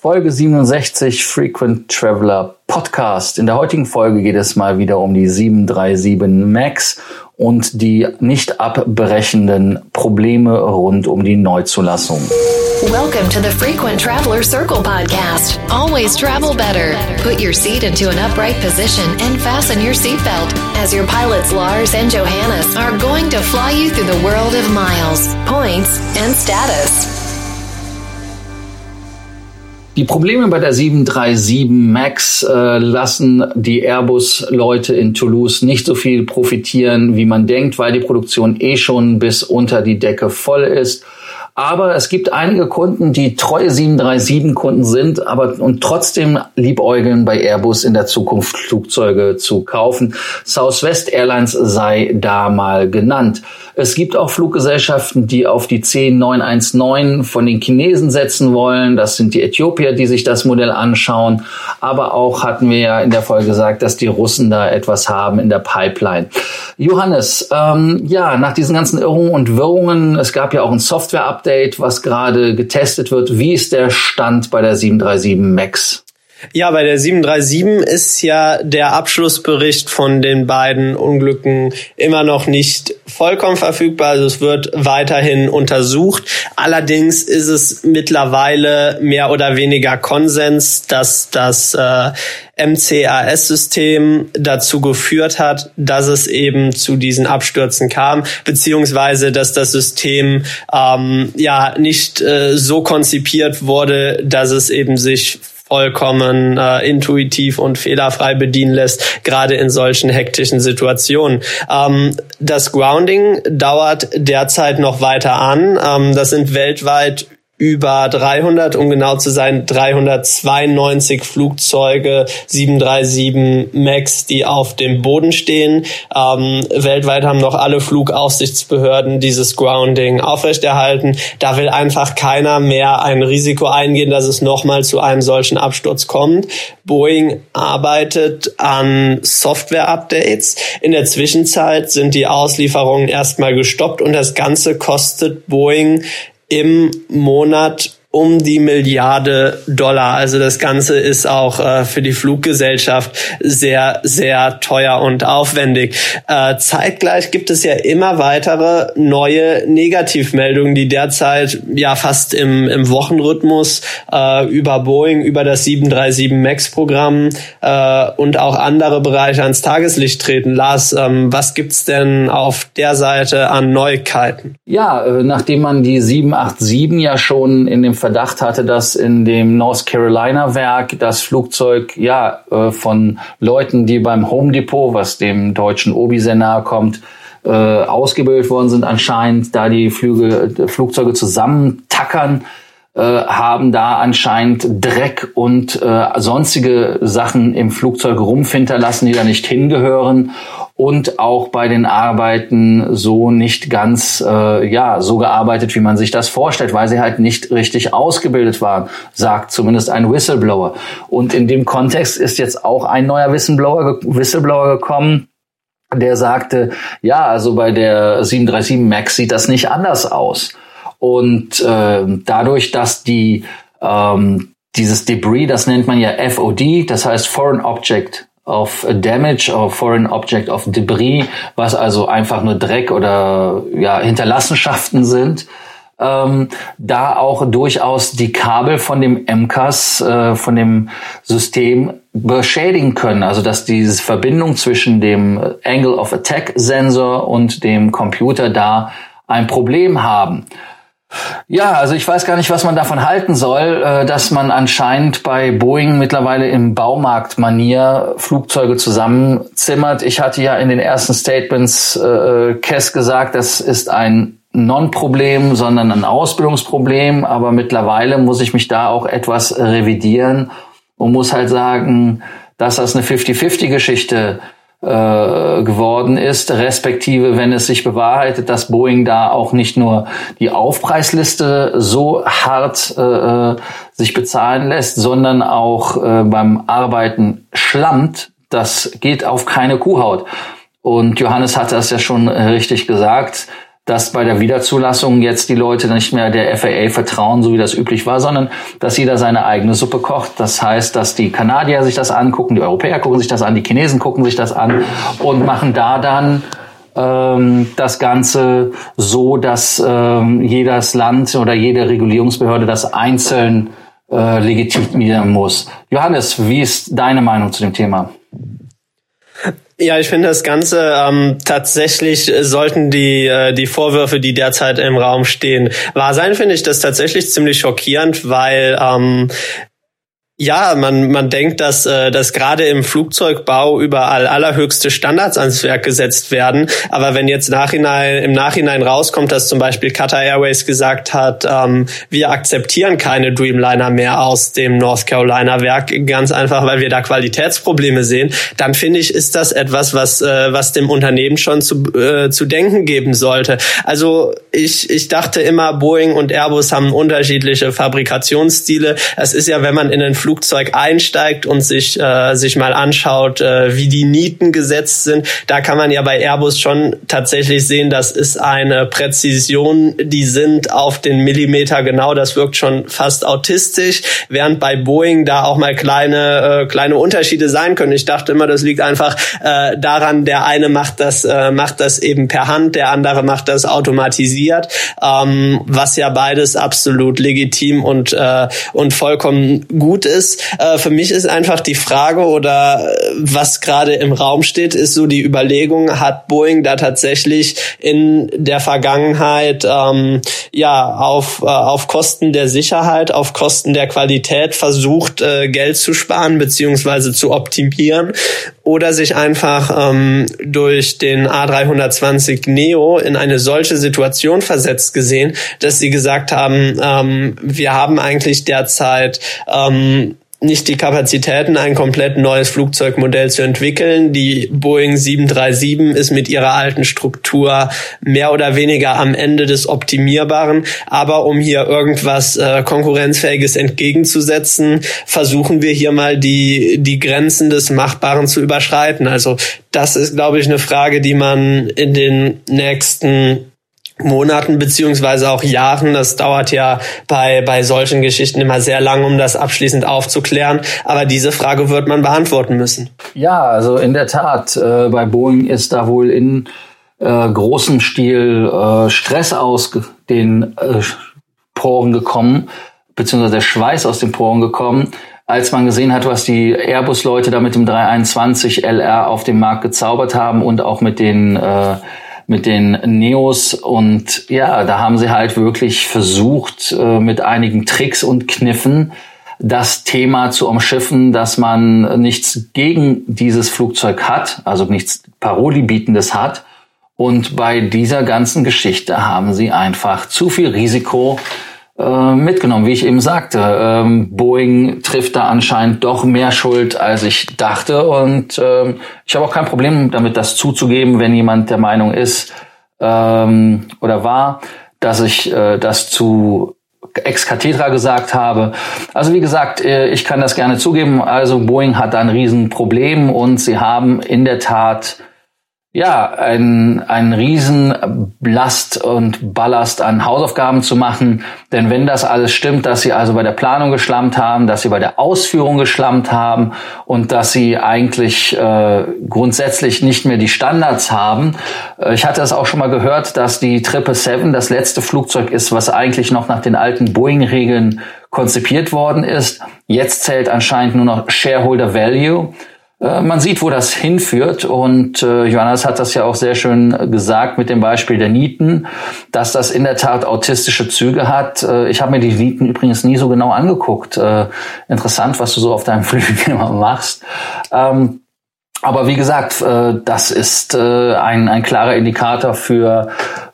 Folge 67 Frequent Traveler Podcast. In der heutigen Folge geht es mal wieder um die 737 MAX und die nicht abbrechenden Probleme rund um die Neuzulassung. Welcome to the Frequent Traveler Circle podcast. Always travel better. Put your seat into an upright position and fasten your seatbelt as your pilots Lars and Johannes are going to fly you through the world of miles, points and status. Die Probleme bei der 737 MAX äh, lassen die Airbus-Leute in Toulouse nicht so viel profitieren, wie man denkt, weil die Produktion eh schon bis unter die Decke voll ist. Aber es gibt einige Kunden, die treue 737-Kunden sind, aber und trotzdem liebäugeln bei Airbus in der Zukunft Flugzeuge zu kaufen. Southwest Airlines sei da mal genannt. Es gibt auch Fluggesellschaften, die auf die 10919 von den Chinesen setzen wollen. Das sind die Äthiopier, die sich das Modell anschauen. Aber auch hatten wir ja in der Folge gesagt, dass die Russen da etwas haben in der Pipeline. Johannes, ähm, ja, nach diesen ganzen Irrungen und Wirrungen, es gab ja auch ein Software-Update, was gerade getestet wird. Wie ist der Stand bei der 737 MAX? Ja, bei der 737 ist ja der Abschlussbericht von den beiden Unglücken immer noch nicht vollkommen verfügbar. Also es wird weiterhin untersucht. Allerdings ist es mittlerweile mehr oder weniger Konsens, dass das äh, MCAS-System dazu geführt hat, dass es eben zu diesen Abstürzen kam, beziehungsweise dass das System ähm, ja nicht äh, so konzipiert wurde, dass es eben sich vollkommen äh, intuitiv und fehlerfrei bedienen lässt, gerade in solchen hektischen Situationen. Ähm, das Grounding dauert derzeit noch weiter an. Ähm, das sind weltweit über 300, um genau zu sein, 392 Flugzeuge 737 MAX, die auf dem Boden stehen. Ähm, weltweit haben noch alle Flugaufsichtsbehörden dieses Grounding aufrechterhalten. Da will einfach keiner mehr ein Risiko eingehen, dass es nochmal zu einem solchen Absturz kommt. Boeing arbeitet an Software-Updates. In der Zwischenzeit sind die Auslieferungen erstmal gestoppt und das Ganze kostet Boeing im Monat um die Milliarde Dollar. Also das Ganze ist auch äh, für die Fluggesellschaft sehr, sehr teuer und aufwendig. Äh, zeitgleich gibt es ja immer weitere neue Negativmeldungen, die derzeit ja fast im, im Wochenrhythmus äh, über Boeing, über das 737 MAX-Programm äh, und auch andere Bereiche ans Tageslicht treten. Lars, ähm, was gibt's denn auf der Seite an Neuigkeiten? Ja, äh, nachdem man die 787 ja schon in dem Verdacht hatte, dass in dem North Carolina Werk das Flugzeug ja äh, von Leuten, die beim Home Depot, was dem deutschen Obi sehr nahe kommt, äh, ausgebildet worden sind, anscheinend da die Flüge, Flugzeuge zusammentackern, äh, haben da anscheinend Dreck und äh, sonstige Sachen im Flugzeug rumfinterlassen, die da nicht hingehören und auch bei den Arbeiten so nicht ganz äh, ja so gearbeitet, wie man sich das vorstellt, weil sie halt nicht richtig ausgebildet waren, sagt zumindest ein Whistleblower. Und in dem Kontext ist jetzt auch ein neuer Whistleblower, Whistleblower gekommen, der sagte, ja, also bei der 737 Max sieht das nicht anders aus. Und äh, dadurch, dass die ähm, dieses Debris, das nennt man ja FOD, das heißt Foreign Object of Damage or Foreign Object of Debris, was also einfach nur Dreck oder ja, Hinterlassenschaften sind. Ähm, da auch durchaus die Kabel von dem MCAS, äh, von dem System beschädigen können. Also dass diese Verbindung zwischen dem Angle of Attack Sensor und dem Computer da ein Problem haben. Ja, also ich weiß gar nicht, was man davon halten soll, äh, dass man anscheinend bei Boeing mittlerweile im Baumarktmanier Flugzeuge zusammenzimmert. Ich hatte ja in den ersten Statements äh, Kess gesagt, das ist ein Non-Problem, sondern ein Ausbildungsproblem. Aber mittlerweile muss ich mich da auch etwas revidieren und muss halt sagen, dass das eine 50-50-Geschichte äh, geworden ist, respektive wenn es sich bewahrheitet, dass Boeing da auch nicht nur die Aufpreisliste so hart äh, äh, sich bezahlen lässt, sondern auch äh, beim Arbeiten schlammt, das geht auf keine Kuhhaut. Und Johannes hat das ja schon richtig gesagt dass bei der Wiederzulassung jetzt die Leute nicht mehr der FAA vertrauen, so wie das üblich war, sondern dass jeder seine eigene Suppe kocht. Das heißt, dass die Kanadier sich das angucken, die Europäer gucken sich das an, die Chinesen gucken sich das an und machen da dann ähm, das Ganze so, dass ähm, jedes Land oder jede Regulierungsbehörde das einzeln äh, legitimieren muss. Johannes, wie ist deine Meinung zu dem Thema? Ja, ich finde das Ganze ähm, tatsächlich sollten die äh, die Vorwürfe, die derzeit im Raum stehen, wahr sein. Finde ich das tatsächlich ziemlich schockierend, weil ähm, ja, man, man denkt, dass, äh, dass gerade im Flugzeugbau überall allerhöchste Standards ans Werk gesetzt werden. Aber wenn jetzt nachhinein, im Nachhinein rauskommt, dass zum Beispiel Qatar Airways gesagt hat, ähm, wir akzeptieren keine Dreamliner mehr aus dem North Carolina Werk, ganz einfach, weil wir da Qualitätsprobleme sehen, dann finde ich, ist das etwas, was, äh, was dem Unternehmen schon zu, äh, zu denken geben sollte. Also ich, ich dachte immer, Boeing und Airbus haben unterschiedliche Fabrikationsstile. Es ist ja, wenn man in den Flug Flugzeug einsteigt und sich, äh, sich mal anschaut, äh, wie die Nieten gesetzt sind, da kann man ja bei Airbus schon tatsächlich sehen, das ist eine Präzision, die sind auf den Millimeter genau, das wirkt schon fast autistisch, während bei Boeing da auch mal kleine, äh, kleine Unterschiede sein können. Ich dachte immer, das liegt einfach äh, daran, der eine macht das, äh, macht das eben per Hand, der andere macht das automatisiert, ähm, was ja beides absolut legitim und, äh, und vollkommen gut ist ist, äh, für mich ist einfach die Frage oder äh, was gerade im Raum steht, ist so die Überlegung, hat Boeing da tatsächlich in der Vergangenheit ähm, ja auf, äh, auf Kosten der Sicherheit, auf Kosten der Qualität versucht, äh, Geld zu sparen beziehungsweise zu optimieren oder sich einfach ähm, durch den A320 Neo in eine solche Situation versetzt gesehen, dass sie gesagt haben, ähm, wir haben eigentlich derzeit ähm, nicht die Kapazitäten, ein komplett neues Flugzeugmodell zu entwickeln. Die Boeing 737 ist mit ihrer alten Struktur mehr oder weniger am Ende des Optimierbaren. Aber um hier irgendwas äh, Konkurrenzfähiges entgegenzusetzen, versuchen wir hier mal die, die Grenzen des Machbaren zu überschreiten. Also das ist, glaube ich, eine Frage, die man in den nächsten Monaten beziehungsweise auch Jahren. Das dauert ja bei, bei solchen Geschichten immer sehr lang, um das abschließend aufzuklären. Aber diese Frage wird man beantworten müssen. Ja, also in der Tat, äh, bei Boeing ist da wohl in äh, großem Stil äh, Stress aus den äh, Poren gekommen, beziehungsweise der Schweiß aus den Poren gekommen, als man gesehen hat, was die Airbus-Leute da mit dem 321 LR auf dem Markt gezaubert haben und auch mit den äh, mit den Neos und ja, da haben sie halt wirklich versucht, äh, mit einigen Tricks und Kniffen das Thema zu umschiffen, dass man nichts gegen dieses Flugzeug hat, also nichts Paroli-bietendes hat. Und bei dieser ganzen Geschichte haben sie einfach zu viel Risiko äh, mitgenommen. Wie ich eben sagte, ähm, Boeing trifft da anscheinend doch mehr Schuld, als ich dachte. Und ähm, ich habe auch kein Problem damit, das zuzugeben, wenn jemand der Meinung ist ähm, oder war, dass ich äh, das zu ex cathedra gesagt habe. Also wie gesagt, äh, ich kann das gerne zugeben. Also Boeing hat da ein Riesenproblem und sie haben in der Tat ja, ein, ein Riesenlast und Ballast an Hausaufgaben zu machen. Denn wenn das alles stimmt, dass sie also bei der Planung geschlammt haben, dass sie bei der Ausführung geschlammt haben und dass sie eigentlich äh, grundsätzlich nicht mehr die Standards haben. Äh, ich hatte das auch schon mal gehört, dass die 777 das letzte Flugzeug ist, was eigentlich noch nach den alten Boeing-Regeln konzipiert worden ist. Jetzt zählt anscheinend nur noch Shareholder Value. Äh, man sieht, wo das hinführt. Und äh, Johannes hat das ja auch sehr schön gesagt mit dem Beispiel der Nieten, dass das in der Tat autistische Züge hat. Äh, ich habe mir die Nieten übrigens nie so genau angeguckt. Äh, interessant, was du so auf deinem Flügel immer machst. Ähm, aber wie gesagt, äh, das ist äh, ein, ein klarer Indikator für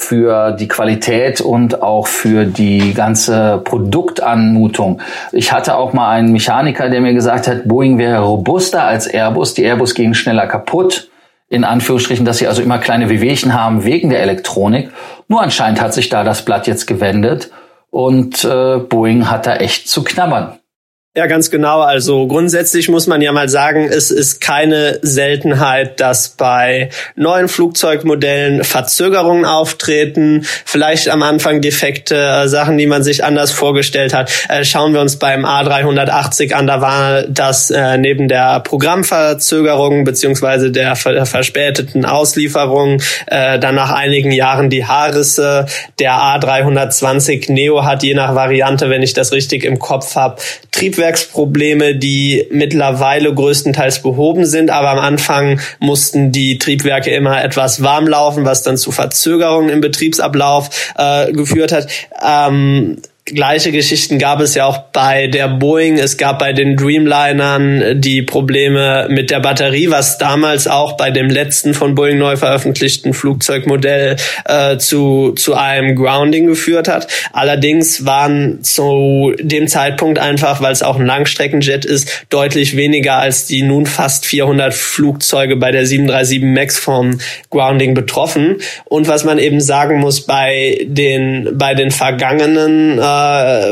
für die Qualität und auch für die ganze Produktanmutung. Ich hatte auch mal einen Mechaniker, der mir gesagt hat, Boeing wäre robuster als Airbus. Die Airbus gehen schneller kaputt. In Anführungsstrichen, dass sie also immer kleine Wehwehchen haben wegen der Elektronik. Nur anscheinend hat sich da das Blatt jetzt gewendet und äh, Boeing hat da echt zu knabbern. Ja, ganz genau. Also grundsätzlich muss man ja mal sagen, es ist keine Seltenheit, dass bei neuen Flugzeugmodellen Verzögerungen auftreten, vielleicht am Anfang defekte äh, Sachen, die man sich anders vorgestellt hat. Äh, schauen wir uns beim A380 an, da war das äh, neben der Programmverzögerung beziehungsweise der verspäteten Auslieferung äh, dann nach einigen Jahren die Haarrisse. Der A320 Neo hat je nach Variante, wenn ich das richtig im Kopf habe, Triebwerk Triebwerksprobleme, die mittlerweile größtenteils behoben sind, aber am Anfang mussten die Triebwerke immer etwas warm laufen, was dann zu Verzögerungen im Betriebsablauf äh, geführt hat. Ähm, Gleiche Geschichten gab es ja auch bei der Boeing. Es gab bei den Dreamlinern die Probleme mit der Batterie, was damals auch bei dem letzten von Boeing neu veröffentlichten Flugzeugmodell äh, zu, zu einem Grounding geführt hat. Allerdings waren zu dem Zeitpunkt einfach, weil es auch ein Langstreckenjet ist, deutlich weniger als die nun fast 400 Flugzeuge bei der 737 MAX vom Grounding betroffen. Und was man eben sagen muss, bei den, bei den vergangenen äh,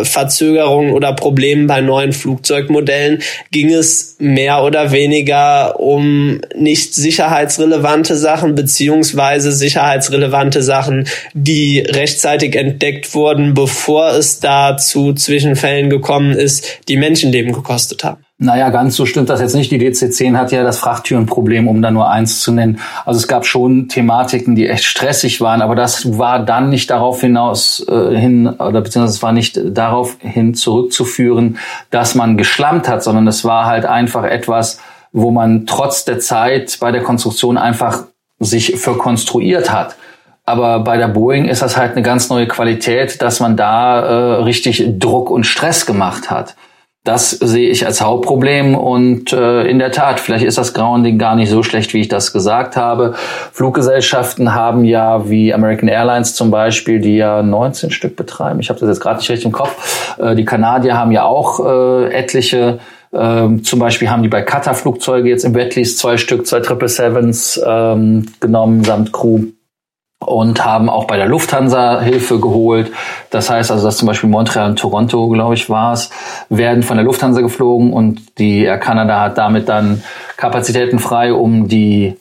Verzögerungen oder Problemen bei neuen Flugzeugmodellen ging es mehr oder weniger um nicht sicherheitsrelevante Sachen beziehungsweise sicherheitsrelevante Sachen, die rechtzeitig entdeckt wurden, bevor es da zu Zwischenfällen gekommen ist, die Menschenleben gekostet haben. Naja, ganz so stimmt das jetzt nicht. Die DC-10 hat ja das Frachttürenproblem, um da nur eins zu nennen. Also es gab schon Thematiken, die echt stressig waren, aber das war dann nicht darauf hinaus äh, hin, oder beziehungsweise es war nicht darauf hin zurückzuführen, dass man geschlammt hat, sondern es war halt einfach etwas, wo man trotz der Zeit bei der Konstruktion einfach sich verkonstruiert hat. Aber bei der Boeing ist das halt eine ganz neue Qualität, dass man da äh, richtig Druck und Stress gemacht hat. Das sehe ich als Hauptproblem und äh, in der Tat, vielleicht ist das Grounding gar nicht so schlecht, wie ich das gesagt habe. Fluggesellschaften haben ja, wie American Airlines zum Beispiel, die ja 19 Stück betreiben, ich habe das jetzt gerade nicht richtig im Kopf, äh, die Kanadier haben ja auch äh, etliche ähm, zum Beispiel haben die bei Qatar Flugzeuge jetzt im Wetlease zwei Stück, zwei Triple Sevens ähm, genommen samt Crew und haben auch bei der Lufthansa Hilfe geholt. Das heißt also, dass zum Beispiel Montreal und Toronto, glaube ich, war es, werden von der Lufthansa geflogen und die Air Canada hat damit dann Kapazitäten frei, um die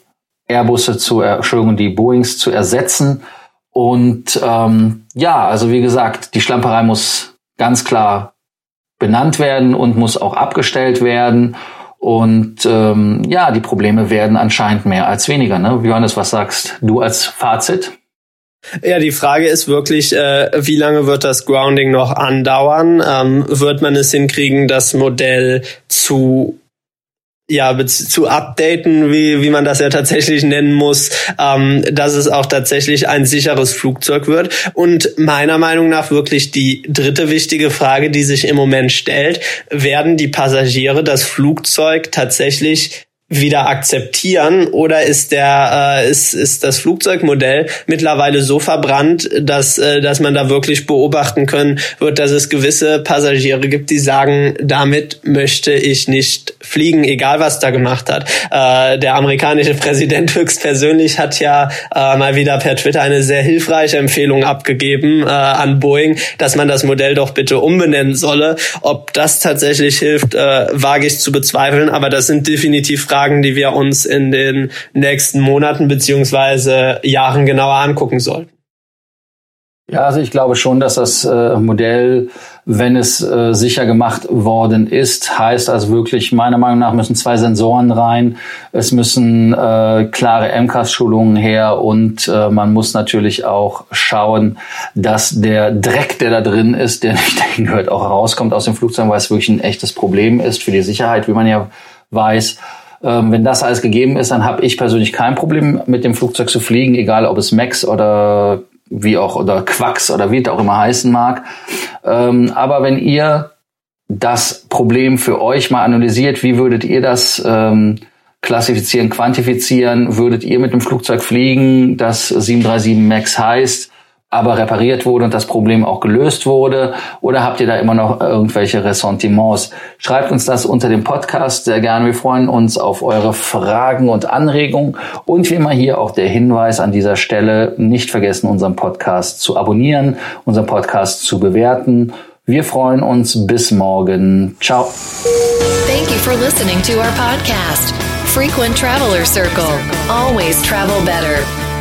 Airbusse zu, Entschuldigung, die Boeings zu ersetzen. Und ähm, ja, also wie gesagt, die Schlamperei muss ganz klar benannt werden und muss auch abgestellt werden. Und ähm, ja, die Probleme werden anscheinend mehr als weniger. Ne? Johannes, was sagst du als Fazit? Ja, die Frage ist wirklich, äh, wie lange wird das Grounding noch andauern? Ähm, wird man es hinkriegen, das Modell zu ja, zu updaten, wie, wie man das ja tatsächlich nennen muss, ähm, dass es auch tatsächlich ein sicheres Flugzeug wird. Und meiner Meinung nach wirklich die dritte wichtige Frage, die sich im Moment stellt, werden die Passagiere das Flugzeug tatsächlich wieder akzeptieren oder ist der äh, ist ist das Flugzeugmodell mittlerweile so verbrannt, dass äh, dass man da wirklich beobachten können wird, dass es gewisse Passagiere gibt, die sagen, damit möchte ich nicht fliegen, egal was da gemacht hat. Äh, der amerikanische Präsident höchstpersönlich hat ja äh, mal wieder per Twitter eine sehr hilfreiche Empfehlung abgegeben äh, an Boeing, dass man das Modell doch bitte umbenennen solle. Ob das tatsächlich hilft, äh, wage ich zu bezweifeln, aber das sind definitiv Fragen Fragen, die wir uns in den nächsten Monaten beziehungsweise Jahren genauer angucken sollten. Ja, also ich glaube schon, dass das äh, Modell, wenn es äh, sicher gemacht worden ist, heißt also wirklich, meiner Meinung nach müssen zwei Sensoren rein, es müssen äh, klare MCAS-Schulungen her und man muss natürlich auch schauen, dass der Dreck, der da drin ist, der nicht dahin gehört, auch rauskommt aus dem Flugzeug, weil es wirklich ein echtes Problem ist für die Sicherheit, wie man ja weiß. Ähm, wenn das alles gegeben ist, dann habe ich persönlich kein Problem mit dem Flugzeug zu fliegen, egal ob es Max oder wie auch oder Quacks oder wie es auch immer heißen mag. Ähm, aber wenn ihr das Problem für euch mal analysiert, wie würdet ihr das ähm, klassifizieren, quantifizieren? Würdet ihr mit dem Flugzeug fliegen, das 737 Max heißt? Aber repariert wurde und das Problem auch gelöst wurde? Oder habt ihr da immer noch irgendwelche Ressentiments? Schreibt uns das unter dem Podcast sehr gerne. Wir freuen uns auf eure Fragen und Anregungen. Und wie immer hier auch der Hinweis an dieser Stelle, nicht vergessen, unseren Podcast zu abonnieren, unseren Podcast zu bewerten. Wir freuen uns bis morgen. Ciao. Thank you for listening to our podcast, Frequent Traveler Circle. Always travel better